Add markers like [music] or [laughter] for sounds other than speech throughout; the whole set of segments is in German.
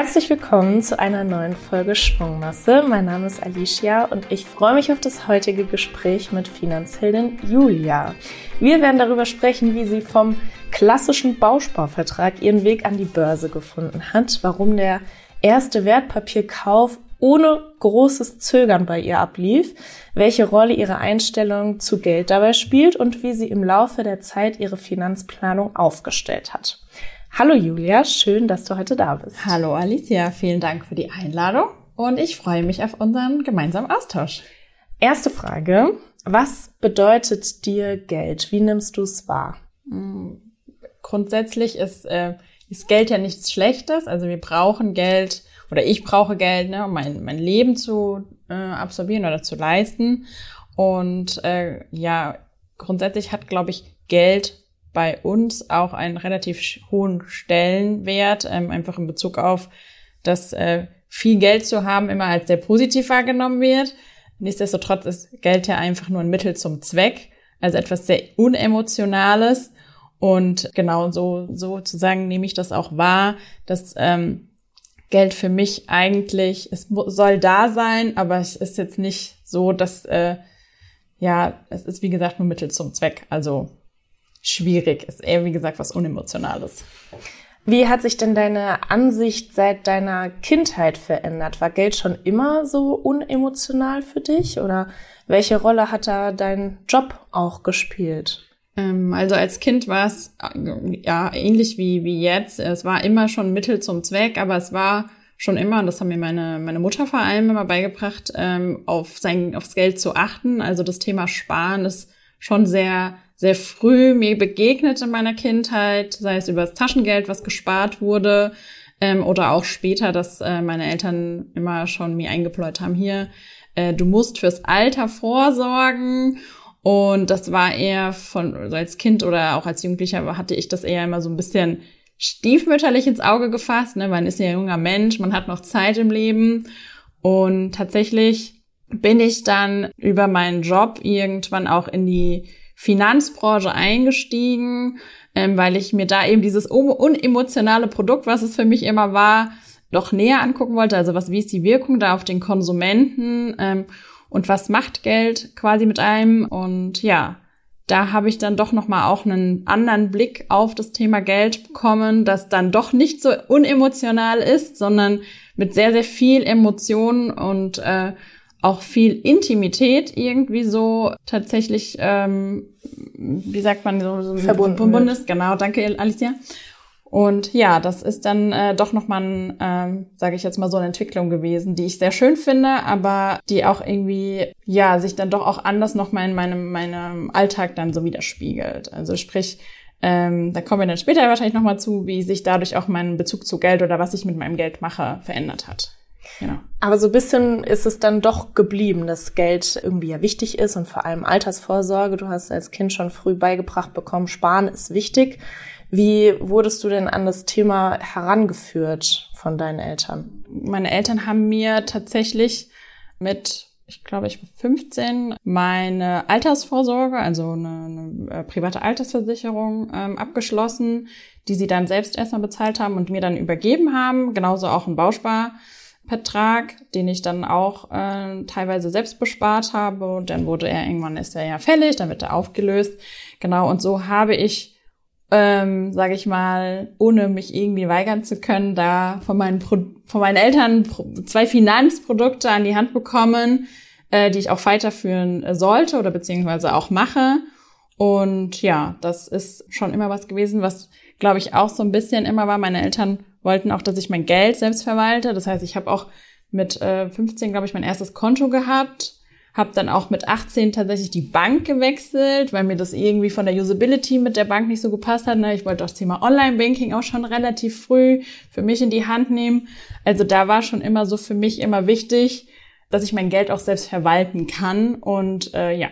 Herzlich willkommen zu einer neuen Folge Schwungmasse. Mein Name ist Alicia und ich freue mich auf das heutige Gespräch mit Finanzheldin Julia. Wir werden darüber sprechen, wie sie vom klassischen Bausparvertrag ihren Weg an die Börse gefunden hat, warum der erste Wertpapierkauf ohne großes Zögern bei ihr ablief, welche Rolle ihre Einstellung zu Geld dabei spielt und wie sie im Laufe der Zeit ihre Finanzplanung aufgestellt hat. Hallo Julia, schön, dass du heute da bist. Hallo Alicia, vielen Dank für die Einladung und ich freue mich auf unseren gemeinsamen Austausch. Erste Frage, was bedeutet dir Geld? Wie nimmst du es wahr? Hm, grundsätzlich ist, äh, ist Geld ja nichts Schlechtes, also wir brauchen Geld oder ich brauche Geld, ne, um mein, mein Leben zu äh, absolvieren oder zu leisten. Und äh, ja, grundsätzlich hat, glaube ich, Geld bei uns auch einen relativ hohen Stellenwert, ähm, einfach in Bezug auf, dass äh, viel Geld zu haben immer als sehr positiv wahrgenommen wird. Nichtsdestotrotz ist Geld ja einfach nur ein Mittel zum Zweck, also etwas sehr unemotionales. Und genau so sozusagen nehme ich das auch wahr, dass ähm, Geld für mich eigentlich, es soll da sein, aber es ist jetzt nicht so, dass, äh, ja, es ist wie gesagt nur Mittel zum Zweck. Also schwierig. Ist eher, wie gesagt, was Unemotionales. Wie hat sich denn deine Ansicht seit deiner Kindheit verändert? War Geld schon immer so unemotional für dich oder welche Rolle hat da dein Job auch gespielt? Ähm, also als Kind war es ja ähnlich wie, wie jetzt. Es war immer schon Mittel zum Zweck, aber es war schon immer, und das haben mir meine, meine Mutter vor allem immer beigebracht, ähm, auf sein, aufs Geld zu achten. Also das Thema Sparen ist schon sehr sehr früh mir begegnet in meiner Kindheit, sei es über das Taschengeld, was gespart wurde, ähm, oder auch später, dass äh, meine Eltern immer schon mir eingepläut haben, hier, äh, du musst fürs Alter vorsorgen. Und das war eher von, also als Kind oder auch als Jugendlicher hatte ich das eher immer so ein bisschen stiefmütterlich ins Auge gefasst. Ne? Man ist ja ein junger Mensch, man hat noch Zeit im Leben. Und tatsächlich bin ich dann über meinen Job irgendwann auch in die Finanzbranche eingestiegen, ähm, weil ich mir da eben dieses unemotionale Produkt, was es für mich immer war, doch näher angucken wollte. Also was, wie ist die Wirkung da auf den Konsumenten ähm, und was macht Geld quasi mit einem? Und ja, da habe ich dann doch noch mal auch einen anderen Blick auf das Thema Geld bekommen, das dann doch nicht so unemotional ist, sondern mit sehr sehr viel Emotionen und äh, auch viel Intimität irgendwie so tatsächlich, ähm, wie sagt man, so, so verbunden, verbunden ist. Genau, danke Alicia. Und ja, das ist dann äh, doch nochmal, ein, ähm, sage ich jetzt mal, so eine Entwicklung gewesen, die ich sehr schön finde, aber die auch irgendwie, ja, sich dann doch auch anders nochmal in meinem, meinem Alltag dann so widerspiegelt. Also sprich, ähm, da kommen wir dann später wahrscheinlich nochmal zu, wie sich dadurch auch mein Bezug zu Geld oder was ich mit meinem Geld mache, verändert hat. Genau. Aber so ein bisschen ist es dann doch geblieben, dass Geld irgendwie ja wichtig ist und vor allem Altersvorsorge. Du hast als Kind schon früh beigebracht bekommen, Sparen ist wichtig. Wie wurdest du denn an das Thema herangeführt von deinen Eltern? Meine Eltern haben mir tatsächlich mit ich glaube, ich war 15, meine Altersvorsorge, also eine, eine äh, private Altersversicherung ähm, abgeschlossen, die sie dann selbst erstmal bezahlt haben und mir dann übergeben haben. Genauso auch ein Bauspar. Vertrag, den ich dann auch äh, teilweise selbst bespart habe. Und dann wurde er irgendwann ist er ja fällig, dann wird er aufgelöst. Genau, und so habe ich, ähm, sage ich mal, ohne mich irgendwie weigern zu können, da von meinen, Pro von meinen Eltern zwei Finanzprodukte an die Hand bekommen, äh, die ich auch weiterführen sollte oder beziehungsweise auch mache. Und ja, das ist schon immer was gewesen, was, glaube ich, auch so ein bisschen immer war. Meine Eltern wollten auch, dass ich mein Geld selbst verwalte. Das heißt, ich habe auch mit äh, 15, glaube ich, mein erstes Konto gehabt, habe dann auch mit 18 tatsächlich die Bank gewechselt, weil mir das irgendwie von der Usability mit der Bank nicht so gepasst hat. Ne? Ich wollte das Thema Online-Banking auch schon relativ früh für mich in die Hand nehmen. Also da war schon immer so für mich immer wichtig, dass ich mein Geld auch selbst verwalten kann. Und äh, ja,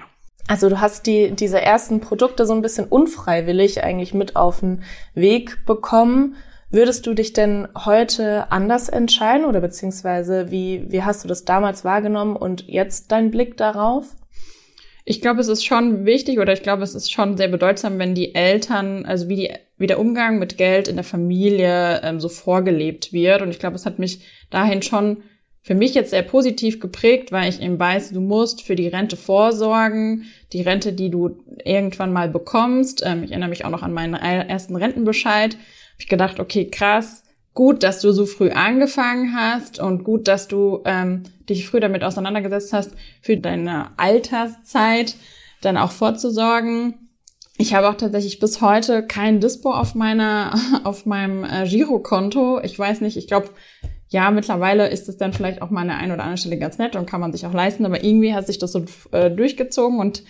also du hast die, diese ersten Produkte so ein bisschen unfreiwillig eigentlich mit auf den Weg bekommen. Würdest du dich denn heute anders entscheiden oder beziehungsweise wie, wie hast du das damals wahrgenommen und jetzt dein Blick darauf? Ich glaube, es ist schon wichtig oder ich glaube, es ist schon sehr bedeutsam, wenn die Eltern, also wie die, wie der Umgang mit Geld in der Familie ähm, so vorgelebt wird. Und ich glaube, es hat mich dahin schon für mich jetzt sehr positiv geprägt, weil ich eben weiß, du musst für die Rente vorsorgen, die Rente, die du irgendwann mal bekommst. Ähm, ich erinnere mich auch noch an meinen ersten Rentenbescheid. Hab ich gedacht, okay, krass, gut, dass du so früh angefangen hast und gut, dass du ähm, dich früh damit auseinandergesetzt hast, für deine Alterszeit dann auch vorzusorgen. Ich habe auch tatsächlich bis heute kein Dispo auf meiner, [laughs] auf meinem äh, Girokonto. Ich weiß nicht, ich glaube, ja, mittlerweile ist es dann vielleicht auch mal an der einen oder anderen Stelle ganz nett und kann man sich auch leisten, aber irgendwie hat sich das so äh, durchgezogen und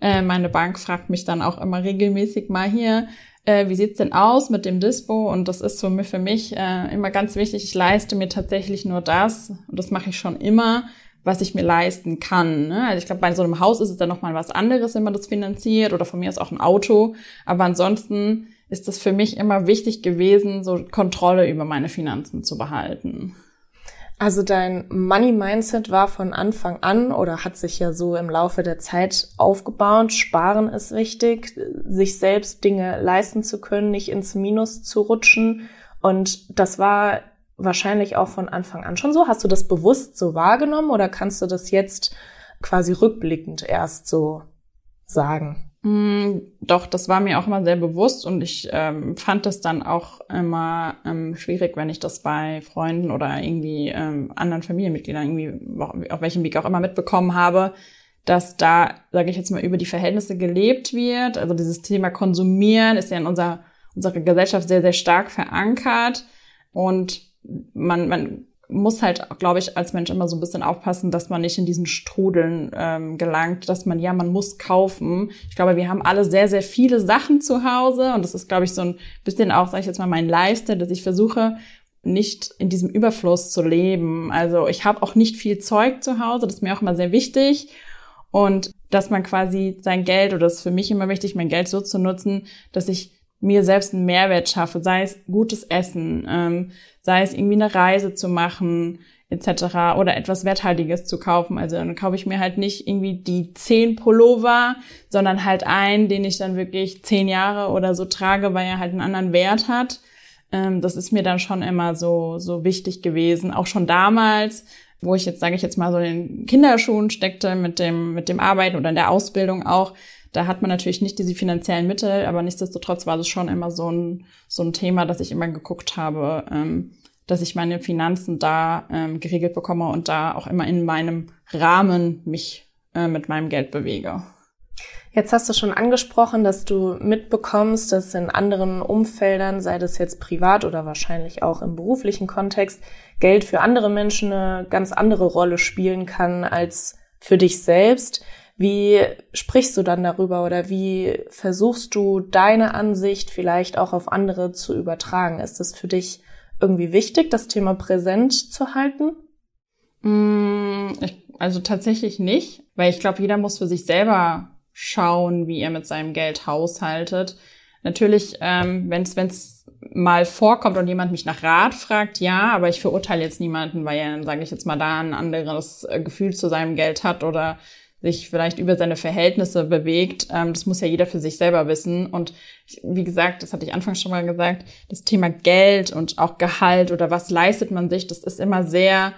äh, meine Bank fragt mich dann auch immer regelmäßig mal hier, äh, wie sieht's denn aus mit dem Dispo? Und das ist so für mich äh, immer ganz wichtig. Ich leiste mir tatsächlich nur das, und das mache ich schon immer, was ich mir leisten kann. Ne? Also ich glaube, bei so einem Haus ist es dann nochmal was anderes, wenn man das finanziert, oder von mir ist auch ein Auto. Aber ansonsten ist es für mich immer wichtig gewesen, so Kontrolle über meine Finanzen zu behalten. Also dein Money Mindset war von Anfang an oder hat sich ja so im Laufe der Zeit aufgebaut. Sparen ist wichtig, sich selbst Dinge leisten zu können, nicht ins Minus zu rutschen. Und das war wahrscheinlich auch von Anfang an schon so. Hast du das bewusst so wahrgenommen oder kannst du das jetzt quasi rückblickend erst so sagen? Mm, doch, das war mir auch immer sehr bewusst und ich ähm, fand es dann auch immer ähm, schwierig, wenn ich das bei Freunden oder irgendwie ähm, anderen Familienmitgliedern irgendwie auf welchem Weg auch immer mitbekommen habe, dass da, sage ich jetzt mal, über die Verhältnisse gelebt wird. Also dieses Thema Konsumieren ist ja in unserer, unserer Gesellschaft sehr, sehr stark verankert und man, man muss halt, glaube ich, als Mensch immer so ein bisschen aufpassen, dass man nicht in diesen Strudeln ähm, gelangt, dass man, ja, man muss kaufen. Ich glaube, wir haben alle sehr, sehr viele Sachen zu Hause und das ist, glaube ich, so ein bisschen auch, sage ich jetzt mal, mein Lifestyle, dass ich versuche, nicht in diesem Überfluss zu leben. Also ich habe auch nicht viel Zeug zu Hause, das ist mir auch immer sehr wichtig. Und dass man quasi sein Geld, oder das ist für mich immer wichtig, mein Geld so zu nutzen, dass ich mir selbst einen Mehrwert schaffe, sei es gutes Essen, ähm, sei es irgendwie eine Reise zu machen, etc. oder etwas Werthaltiges zu kaufen. Also dann kaufe ich mir halt nicht irgendwie die zehn Pullover, sondern halt einen, den ich dann wirklich zehn Jahre oder so trage, weil er halt einen anderen Wert hat. Ähm, das ist mir dann schon immer so, so wichtig gewesen. Auch schon damals, wo ich jetzt, sage ich jetzt mal, so in den Kinderschuhen steckte mit dem, mit dem Arbeiten oder in der Ausbildung auch, da hat man natürlich nicht diese finanziellen Mittel, aber nichtsdestotrotz war das schon immer so ein, so ein Thema, dass ich immer geguckt habe, ähm, dass ich meine Finanzen da ähm, geregelt bekomme und da auch immer in meinem Rahmen mich äh, mit meinem Geld bewege. Jetzt hast du schon angesprochen, dass du mitbekommst, dass in anderen Umfeldern, sei das jetzt privat oder wahrscheinlich auch im beruflichen Kontext, Geld für andere Menschen eine ganz andere Rolle spielen kann als für dich selbst. Wie sprichst du dann darüber oder wie versuchst du deine Ansicht vielleicht auch auf andere zu übertragen? Ist es für dich irgendwie wichtig, das Thema präsent zu halten? Mm, also tatsächlich nicht, weil ich glaube, jeder muss für sich selber schauen, wie er mit seinem Geld haushaltet. Natürlich, ähm, wenn es mal vorkommt und jemand mich nach Rat fragt, ja, aber ich verurteile jetzt niemanden, weil er, sage ich jetzt mal, da ein anderes äh, Gefühl zu seinem Geld hat oder sich vielleicht über seine Verhältnisse bewegt. Ähm, das muss ja jeder für sich selber wissen. Und wie gesagt, das hatte ich anfangs schon mal gesagt, das Thema Geld und auch Gehalt oder was leistet man sich, das ist immer sehr,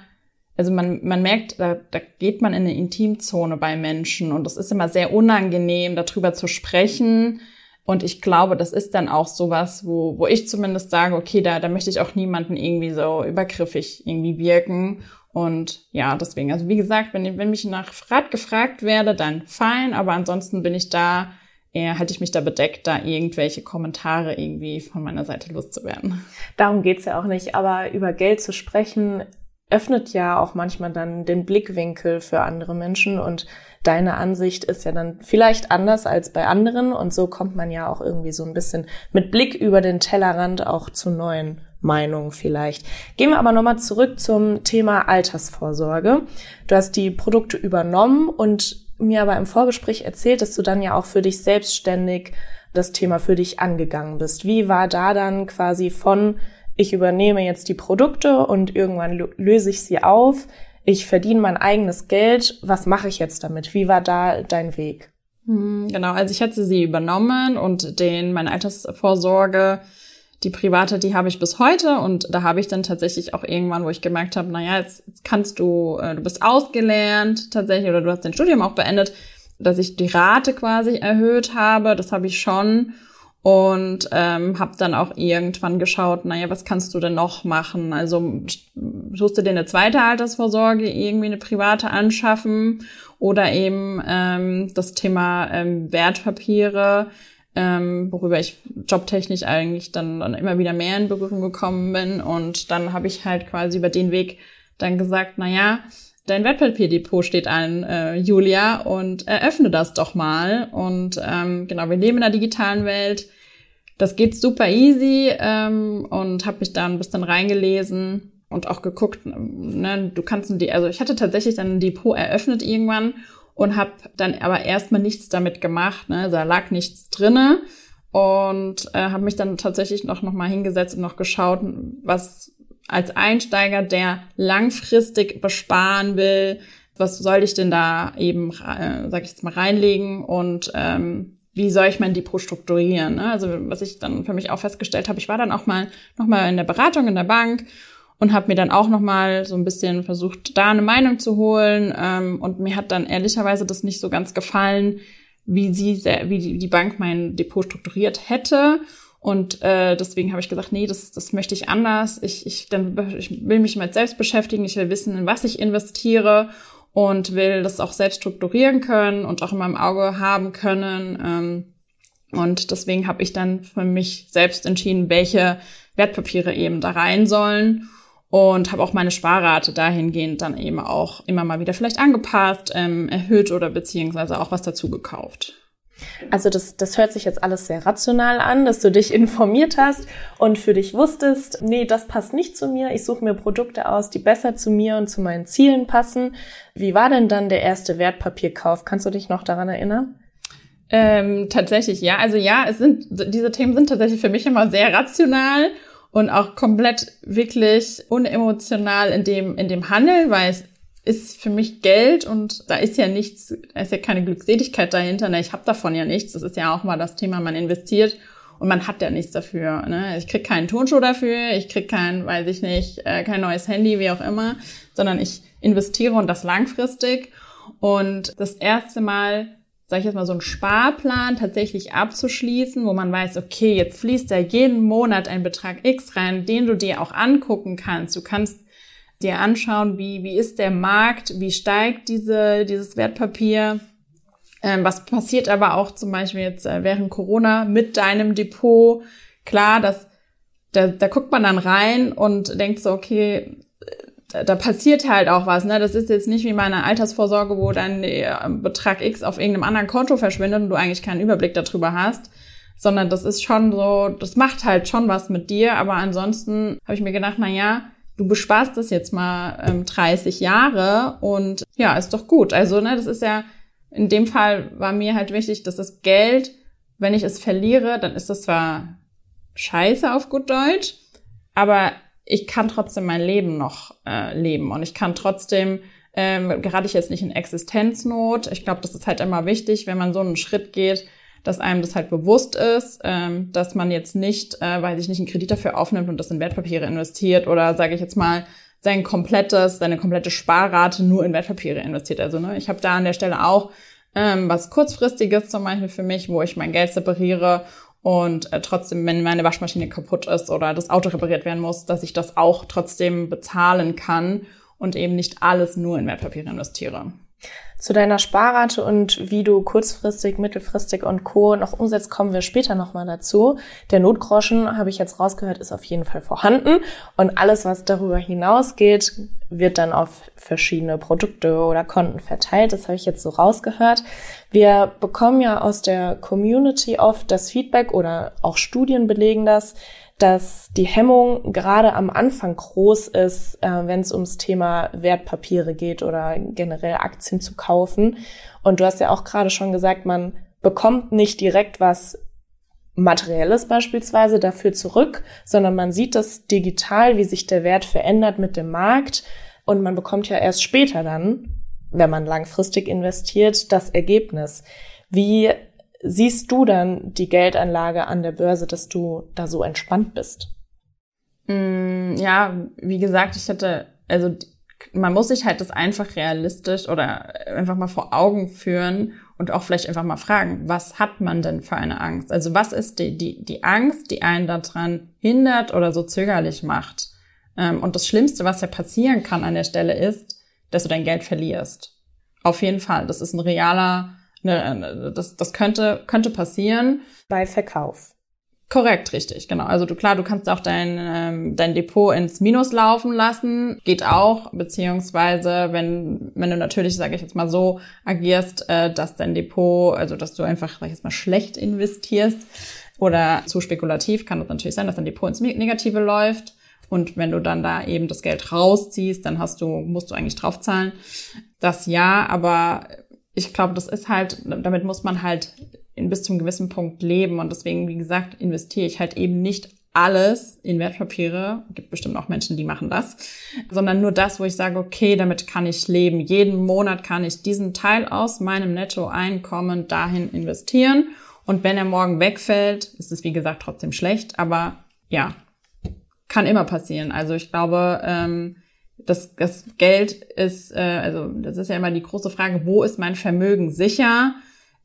also man, man merkt, da, da geht man in eine Intimzone bei Menschen und das ist immer sehr unangenehm, darüber zu sprechen. Und ich glaube, das ist dann auch sowas, wo, wo ich zumindest sage, okay, da, da möchte ich auch niemanden irgendwie so übergriffig irgendwie wirken. Und ja, deswegen, also wie gesagt, wenn, wenn mich nach Rat gefragt werde, dann fein, aber ansonsten bin ich da, eher halte ich mich da bedeckt, da irgendwelche Kommentare irgendwie von meiner Seite loszuwerden. Darum geht's ja auch nicht, aber über Geld zu sprechen, öffnet ja auch manchmal dann den Blickwinkel für andere Menschen und deine Ansicht ist ja dann vielleicht anders als bei anderen und so kommt man ja auch irgendwie so ein bisschen mit Blick über den Tellerrand auch zu neuen Meinung vielleicht. Gehen wir aber nochmal zurück zum Thema Altersvorsorge. Du hast die Produkte übernommen und mir aber im Vorgespräch erzählt, dass du dann ja auch für dich selbstständig das Thema für dich angegangen bist. Wie war da dann quasi von ich übernehme jetzt die Produkte und irgendwann löse ich sie auf ich verdiene mein eigenes Geld, was mache ich jetzt damit? Wie war da dein Weg? Hm, genau, also ich hätte sie übernommen und den, meine Altersvorsorge, die private, die habe ich bis heute und da habe ich dann tatsächlich auch irgendwann, wo ich gemerkt habe, naja, jetzt, jetzt kannst du, äh, du bist ausgelernt tatsächlich oder du hast dein Studium auch beendet, dass ich die Rate quasi erhöht habe, das habe ich schon und ähm, habe dann auch irgendwann geschaut, naja, was kannst du denn noch machen? Also tust du dir eine zweite Altersvorsorge irgendwie eine private anschaffen oder eben ähm, das Thema ähm, Wertpapiere, ähm, worüber ich jobtechnisch eigentlich dann, dann immer wieder mehr in Berührung gekommen bin und dann habe ich halt quasi über den Weg dann gesagt, naja, dein Wertpapierdepot steht an, äh, Julia, und eröffne das doch mal. Und ähm, genau, wir leben in der digitalen Welt. Das geht super easy ähm, und habe mich da ein bisschen reingelesen und auch geguckt, ne, du kannst die, also ich hatte tatsächlich dann ein Depot eröffnet irgendwann und habe dann aber erstmal nichts damit gemacht, ne, also da lag nichts drinne und äh, habe mich dann tatsächlich noch noch mal hingesetzt und noch geschaut, was als Einsteiger, der langfristig besparen will, was soll ich denn da eben, äh, sag ich jetzt mal, reinlegen und ähm, wie soll ich mein Depot strukturieren? Ne? Also was ich dann für mich auch festgestellt habe, ich war dann auch mal noch mal in der Beratung in der Bank und habe mir dann auch noch mal so ein bisschen versucht, da eine Meinung zu holen ähm, und mir hat dann ehrlicherweise das nicht so ganz gefallen, wie sie wie die Bank mein Depot strukturiert hätte und äh, deswegen habe ich gesagt, nee, das, das möchte ich anders. Ich, ich, dann, ich will mich mit selbst beschäftigen, ich will wissen, in was ich investiere und will das auch selbst strukturieren können und auch in meinem Auge haben können. Ähm, und deswegen habe ich dann für mich selbst entschieden, welche Wertpapiere eben da rein sollen und habe auch meine Sparrate dahingehend dann eben auch immer mal wieder vielleicht angepasst, ähm, erhöht oder beziehungsweise auch was dazu gekauft. Also das, das hört sich jetzt alles sehr rational an, dass du dich informiert hast und für dich wusstest, nee, das passt nicht zu mir. Ich suche mir Produkte aus, die besser zu mir und zu meinen Zielen passen. Wie war denn dann der erste Wertpapierkauf? Kannst du dich noch daran erinnern? Ähm, tatsächlich, ja. Also ja, es sind, diese Themen sind tatsächlich für mich immer sehr rational und auch komplett wirklich unemotional in dem, in dem Handeln, weil es ist für mich Geld und da ist ja nichts, da ist ja keine Glückseligkeit dahinter. Ne? Ich habe davon ja nichts. Das ist ja auch mal das Thema, man investiert und man hat ja nichts dafür. Ne? Ich krieg keinen Tonschuh dafür, ich krieg kein, weiß ich nicht, äh, kein neues Handy, wie auch immer, sondern ich investiere und das langfristig. Und das erste Mal, sage ich jetzt mal, so einen Sparplan tatsächlich abzuschließen, wo man weiß, okay, jetzt fließt da jeden Monat ein Betrag X rein, den du dir auch angucken kannst. Du kannst dir anschauen, wie, wie ist der Markt, wie steigt diese, dieses Wertpapier, ähm, was passiert aber auch zum Beispiel jetzt äh, während Corona mit deinem Depot. Klar, dass da, da guckt man dann rein und denkt so, okay, da, passiert halt auch was. Ne? Das ist jetzt nicht wie meine Altersvorsorge, wo dann der Betrag X auf irgendeinem anderen Konto verschwindet und du eigentlich keinen Überblick darüber hast, sondern das ist schon so, das macht halt schon was mit dir. Aber ansonsten habe ich mir gedacht, na ja, du besparst das jetzt mal ähm, 30 Jahre und ja, ist doch gut. Also, ne, das ist ja, in dem Fall war mir halt wichtig, dass das Geld, wenn ich es verliere, dann ist das zwar scheiße auf gut Deutsch, aber ich kann trotzdem mein Leben noch äh, leben und ich kann trotzdem, ähm, gerade ich jetzt nicht in Existenznot, ich glaube, das ist halt immer wichtig, wenn man so einen Schritt geht, dass einem das halt bewusst ist, ähm, dass man jetzt nicht, äh, weil sich nicht einen Kredit dafür aufnimmt und das in Wertpapiere investiert oder sage ich jetzt mal sein komplettes, seine komplette Sparrate nur in Wertpapiere investiert. Also ne, ich habe da an der Stelle auch ähm, was kurzfristiges zum Beispiel für mich, wo ich mein Geld separiere und äh, trotzdem, wenn meine Waschmaschine kaputt ist oder das Auto repariert werden muss, dass ich das auch trotzdem bezahlen kann und eben nicht alles nur in Wertpapiere investiere. Zu deiner Sparrate und wie du kurzfristig, mittelfristig und Co. noch umsetzt, kommen wir später nochmal dazu. Der Notgroschen, habe ich jetzt rausgehört, ist auf jeden Fall vorhanden. Und alles, was darüber hinausgeht, wird dann auf verschiedene Produkte oder Konten verteilt. Das habe ich jetzt so rausgehört. Wir bekommen ja aus der Community oft das Feedback oder auch Studien belegen das, dass die Hemmung gerade am Anfang groß ist, äh, wenn es ums Thema Wertpapiere geht oder generell Aktien zu kaufen. Und du hast ja auch gerade schon gesagt, man bekommt nicht direkt was Materielles beispielsweise dafür zurück, sondern man sieht das digital, wie sich der Wert verändert mit dem Markt und man bekommt ja erst später dann, wenn man langfristig investiert, das Ergebnis. Wie siehst du dann die Geldanlage an der Börse, dass du da so entspannt bist? Mm, ja, wie gesagt, ich hatte, also man muss sich halt das einfach realistisch oder einfach mal vor Augen führen und auch vielleicht einfach mal fragen, was hat man denn für eine Angst? Also was ist die, die, die Angst, die einen daran hindert oder so zögerlich macht? Ähm, und das Schlimmste, was ja passieren kann an der Stelle ist, dass du dein Geld verlierst. Auf jeden Fall. Das ist ein realer, das, das könnte, könnte passieren. Bei Verkauf. Korrekt, richtig, genau. Also du klar, du kannst auch dein ähm, dein Depot ins Minus laufen lassen, geht auch, beziehungsweise wenn wenn du natürlich, sage ich jetzt mal so, agierst, äh, dass dein Depot, also dass du einfach, sag ich jetzt mal, schlecht investierst oder zu spekulativ, kann es natürlich sein, dass dein Depot ins Negative läuft. Und wenn du dann da eben das Geld rausziehst, dann hast du, musst du eigentlich draufzahlen. Das ja, aber ich glaube, das ist halt, damit muss man halt in bis zum gewissen Punkt leben. Und deswegen, wie gesagt, investiere ich halt eben nicht alles in Wertpapiere. Gibt bestimmt auch Menschen, die machen das. Sondern nur das, wo ich sage, okay, damit kann ich leben. Jeden Monat kann ich diesen Teil aus meinem Nettoeinkommen dahin investieren. Und wenn er morgen wegfällt, ist es wie gesagt trotzdem schlecht. Aber ja, kann immer passieren. Also ich glaube, ähm, das, das Geld ist, äh, also das ist ja immer die große Frage, wo ist mein Vermögen sicher?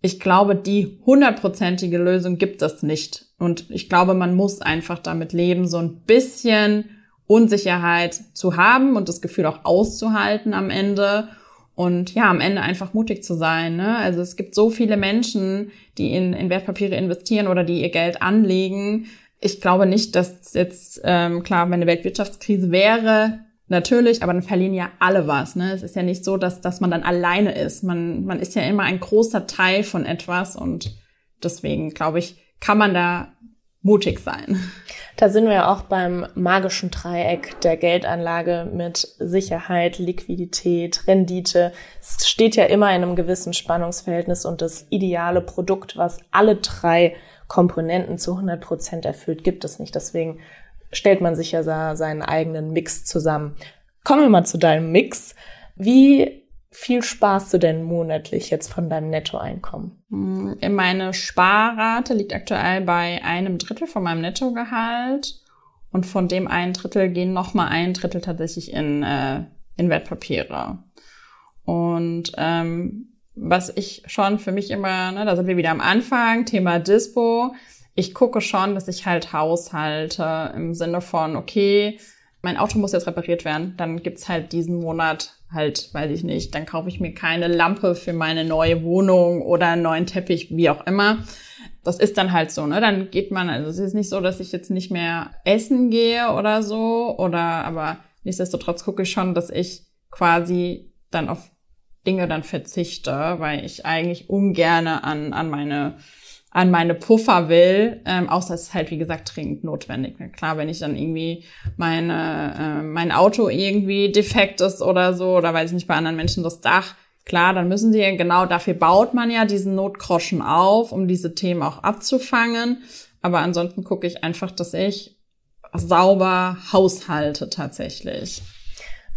ich glaube, die hundertprozentige Lösung gibt es nicht. Und ich glaube, man muss einfach damit leben, so ein bisschen Unsicherheit zu haben und das Gefühl auch auszuhalten am Ende. Und ja, am Ende einfach mutig zu sein. Ne? Also es gibt so viele Menschen, die in, in Wertpapiere investieren oder die ihr Geld anlegen. Ich glaube nicht, dass jetzt, ähm, klar, wenn eine Weltwirtschaftskrise wäre, Natürlich, aber dann verlieren ja alle was. Ne? Es ist ja nicht so, dass, dass man dann alleine ist. Man, man ist ja immer ein großer Teil von etwas und deswegen, glaube ich, kann man da mutig sein. Da sind wir auch beim magischen Dreieck der Geldanlage mit Sicherheit, Liquidität, Rendite. Es steht ja immer in einem gewissen Spannungsverhältnis und das ideale Produkt, was alle drei Komponenten zu 100 Prozent erfüllt, gibt es nicht. Deswegen stellt man sich ja seinen eigenen Mix zusammen. Kommen wir mal zu deinem Mix. Wie viel sparst du denn monatlich jetzt von deinem Nettoeinkommen? Hm, meine Sparrate liegt aktuell bei einem Drittel von meinem Nettogehalt und von dem ein Drittel gehen noch mal ein Drittel tatsächlich in, äh, in Wertpapiere. Und ähm, was ich schon für mich immer, ne, da sind wir wieder am Anfang, Thema Dispo, ich gucke schon, dass ich halt haushalte im Sinne von, okay, mein Auto muss jetzt repariert werden, dann gibt's halt diesen Monat halt, weiß ich nicht, dann kaufe ich mir keine Lampe für meine neue Wohnung oder einen neuen Teppich, wie auch immer. Das ist dann halt so, ne? Dann geht man, also es ist nicht so, dass ich jetzt nicht mehr essen gehe oder so, oder aber nichtsdestotrotz gucke ich schon, dass ich quasi dann auf Dinge dann verzichte, weil ich eigentlich ungerne an, an meine an meine Puffer will, ähm, außer es ist halt, wie gesagt, dringend notwendig. Klar, wenn ich dann irgendwie meine, äh, mein Auto irgendwie defekt ist oder so, oder weiß ich nicht, bei anderen Menschen das Dach, klar, dann müssen sie ja, genau dafür baut man ja diesen Notgroschen auf, um diese Themen auch abzufangen. Aber ansonsten gucke ich einfach, dass ich sauber haushalte tatsächlich.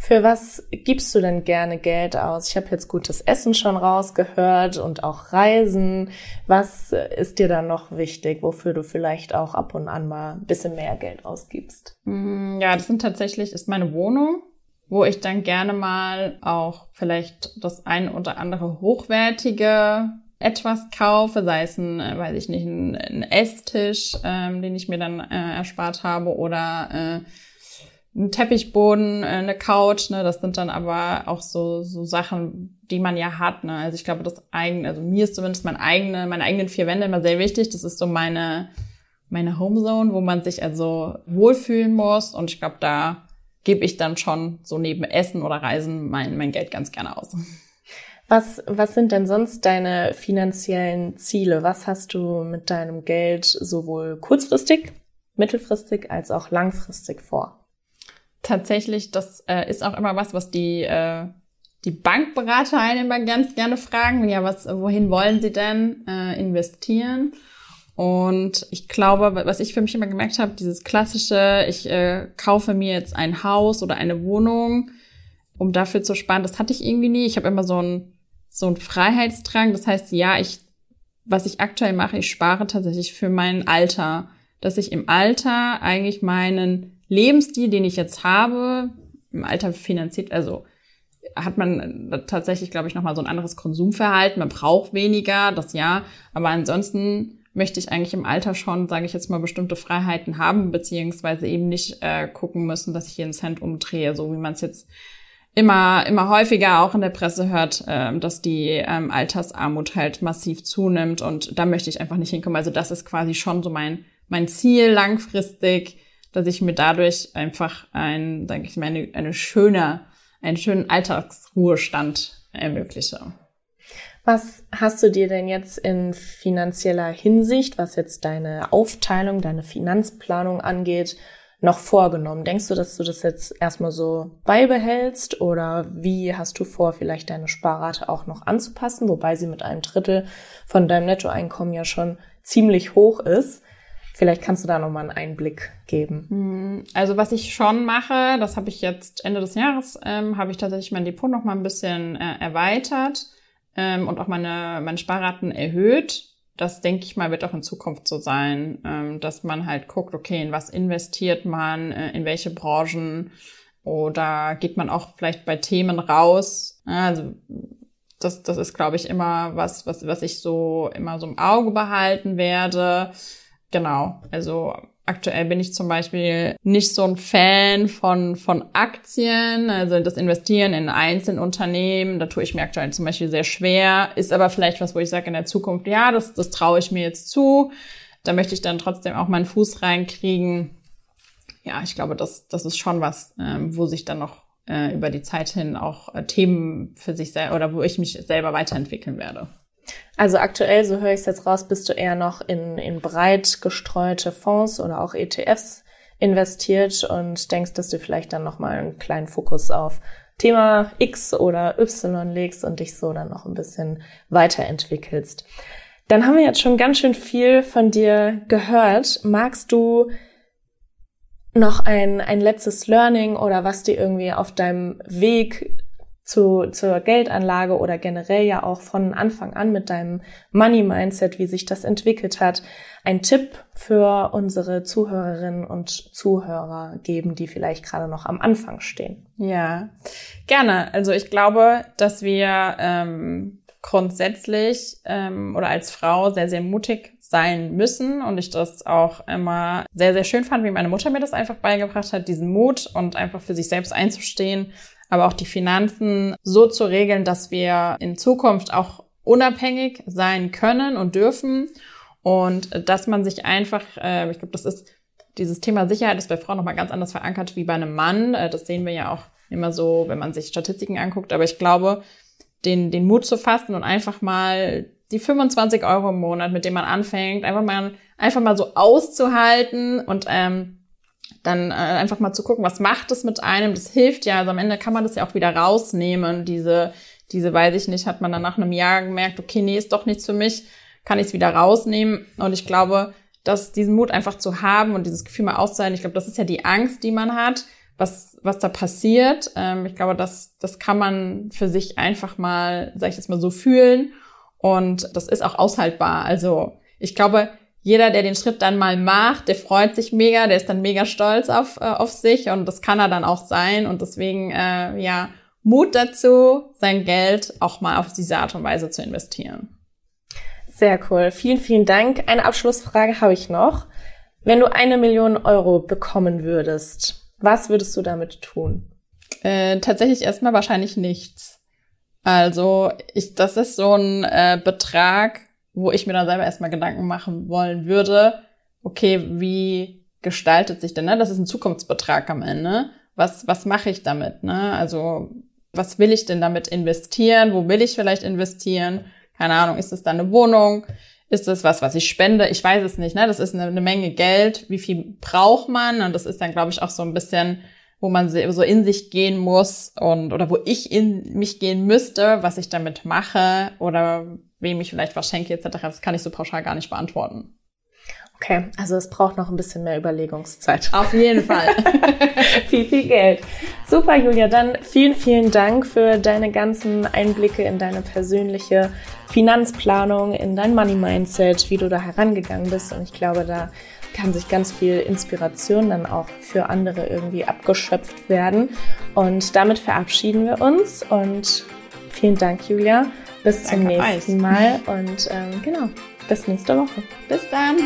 Für was gibst du denn gerne Geld aus? Ich habe jetzt gutes Essen schon rausgehört und auch Reisen. Was ist dir da noch wichtig, wofür du vielleicht auch ab und an mal ein bisschen mehr Geld ausgibst? Mm, ja, das sind tatsächlich, ist meine Wohnung, wo ich dann gerne mal auch vielleicht das ein oder andere hochwertige etwas kaufe, sei es ein, äh, weiß ich nicht, ein, ein Esstisch, ähm, den ich mir dann äh, erspart habe oder äh, ein Teppichboden, äh, eine Couch, ne, das sind dann aber auch so, so Sachen, die man ja hat, ne. Also ich glaube, das eigene, also mir ist zumindest mein eigene, meine eigenen vier Wände immer sehr wichtig. Das ist so meine, meine Homezone, wo man sich also wohlfühlen muss. Und ich glaube, da gebe ich dann schon so neben Essen oder Reisen mein, mein Geld ganz gerne aus. Was, was sind denn sonst deine finanziellen Ziele? Was hast du mit deinem Geld sowohl kurzfristig, mittelfristig als auch langfristig vor? Tatsächlich, das äh, ist auch immer was, was die, äh, die Bankberater einen immer ganz gerne fragen. Ja, was, wohin wollen sie denn äh, investieren? Und ich glaube, was ich für mich immer gemerkt habe, dieses klassische, ich äh, kaufe mir jetzt ein Haus oder eine Wohnung, um dafür zu sparen. Das hatte ich irgendwie nie. Ich habe immer so einen so einen Freiheitsdrang. Das heißt, ja, ich, was ich aktuell mache, ich spare tatsächlich für mein Alter, dass ich im Alter eigentlich meinen Lebensstil, den ich jetzt habe, im Alter finanziert, also hat man tatsächlich, glaube ich, nochmal so ein anderes Konsumverhalten. Man braucht weniger, das ja. Aber ansonsten möchte ich eigentlich im Alter schon, sage ich jetzt mal, bestimmte Freiheiten haben, beziehungsweise eben nicht äh, gucken müssen, dass ich jeden Cent umdrehe, so wie man es jetzt immer, immer häufiger auch in der Presse hört, äh, dass die ähm, Altersarmut halt massiv zunimmt und da möchte ich einfach nicht hinkommen. Also das ist quasi schon so mein, mein Ziel langfristig, dass ich mir dadurch einfach ein, sage ich mal, eine, schöne, einen schönen Alltagsruhestand ermögliche. Was hast du dir denn jetzt in finanzieller Hinsicht, was jetzt deine Aufteilung, deine Finanzplanung angeht, noch vorgenommen? Denkst du, dass du das jetzt erstmal so beibehältst oder wie hast du vor, vielleicht deine Sparrate auch noch anzupassen, wobei sie mit einem Drittel von deinem Nettoeinkommen ja schon ziemlich hoch ist? Vielleicht kannst du da noch mal einen Einblick geben. Hm, also was ich schon mache, das habe ich jetzt Ende des Jahres, ähm, habe ich tatsächlich mein Depot noch mal ein bisschen äh, erweitert ähm, und auch meine, meine Sparraten erhöht das denke ich mal, wird auch in Zukunft so sein, ähm, dass man halt guckt, okay, in was investiert man, äh, in welche Branchen oder geht man auch vielleicht bei Themen raus. Also das, das ist, glaube ich, immer was, was, was ich so immer so im Auge behalten werde. Genau. Also Aktuell bin ich zum Beispiel nicht so ein Fan von, von Aktien, also das Investieren in einzelne Unternehmen, da tue ich mir aktuell zum Beispiel sehr schwer, ist aber vielleicht was, wo ich sage in der Zukunft, ja, das, das traue ich mir jetzt zu. Da möchte ich dann trotzdem auch meinen Fuß reinkriegen. Ja, ich glaube, das, das ist schon was, ähm, wo sich dann noch äh, über die Zeit hin auch äh, Themen für sich selber oder wo ich mich selber weiterentwickeln werde. Also aktuell, so höre ich es jetzt raus, bist du eher noch in, in breit gestreute Fonds oder auch ETFs investiert und denkst, dass du vielleicht dann nochmal einen kleinen Fokus auf Thema X oder Y legst und dich so dann noch ein bisschen weiterentwickelst. Dann haben wir jetzt schon ganz schön viel von dir gehört. Magst du noch ein, ein letztes Learning oder was dir irgendwie auf deinem Weg zu, zur Geldanlage oder generell ja auch von Anfang an mit deinem Money Mindset, wie sich das entwickelt hat, ein Tipp für unsere Zuhörerinnen und Zuhörer geben, die vielleicht gerade noch am Anfang stehen? Ja, gerne. Also ich glaube, dass wir ähm, grundsätzlich ähm, oder als Frau sehr, sehr mutig sein müssen und ich das auch immer sehr, sehr schön fand, wie meine Mutter mir das einfach beigebracht hat, diesen Mut und einfach für sich selbst einzustehen aber auch die Finanzen so zu regeln, dass wir in Zukunft auch unabhängig sein können und dürfen und dass man sich einfach, äh, ich glaube, das ist dieses Thema Sicherheit ist bei Frauen nochmal ganz anders verankert wie bei einem Mann. Äh, das sehen wir ja auch immer so, wenn man sich Statistiken anguckt. Aber ich glaube, den, den Mut zu fassen und einfach mal die 25 Euro im Monat, mit dem man anfängt, einfach mal, einfach mal so auszuhalten und ähm, dann äh, einfach mal zu gucken, was macht es mit einem. Das hilft ja. Also am Ende kann man das ja auch wieder rausnehmen. Diese, diese, weiß ich nicht, hat man dann nach einem Jahr gemerkt, okay, nee, ist doch nichts für mich, kann ich es wieder rausnehmen. Und ich glaube, dass diesen Mut einfach zu haben und dieses Gefühl mal auszuhalten, ich glaube, das ist ja die Angst, die man hat, was, was da passiert. Ähm, ich glaube, das, das kann man für sich einfach mal, sag ich jetzt mal so fühlen. Und das ist auch aushaltbar. Also ich glaube, jeder, der den Schritt dann mal macht, der freut sich mega, der ist dann mega stolz auf, äh, auf sich und das kann er dann auch sein. Und deswegen, äh, ja, Mut dazu, sein Geld auch mal auf diese Art und Weise zu investieren. Sehr cool. Vielen, vielen Dank. Eine Abschlussfrage habe ich noch. Wenn du eine Million Euro bekommen würdest, was würdest du damit tun? Äh, tatsächlich erstmal wahrscheinlich nichts. Also ich, das ist so ein äh, Betrag, wo ich mir dann selber erstmal Gedanken machen wollen würde, okay, wie gestaltet sich denn, ne? Das ist ein Zukunftsbetrag am Ende. Was, was mache ich damit, ne? Also, was will ich denn damit investieren? Wo will ich vielleicht investieren? Keine Ahnung, ist es dann eine Wohnung? Ist es was, was ich spende? Ich weiß es nicht, ne? Das ist eine, eine Menge Geld. Wie viel braucht man? Und das ist dann, glaube ich, auch so ein bisschen, wo man so in sich gehen muss und, oder wo ich in mich gehen müsste, was ich damit mache oder wem ich vielleicht was schenke etc. Das kann ich so pauschal gar nicht beantworten. Okay, also es braucht noch ein bisschen mehr Überlegungszeit. Auf jeden Fall. [laughs] [laughs] viel, viel Geld. Super, Julia. Dann vielen, vielen Dank für deine ganzen Einblicke in deine persönliche Finanzplanung, in dein Money Mindset, wie du da herangegangen bist. Und ich glaube, da kann sich ganz viel Inspiration dann auch für andere irgendwie abgeschöpft werden. Und damit verabschieden wir uns und vielen Dank, Julia. Bis Danke zum nächsten euch. Mal und ähm, genau, bis nächste Woche. Bis dann.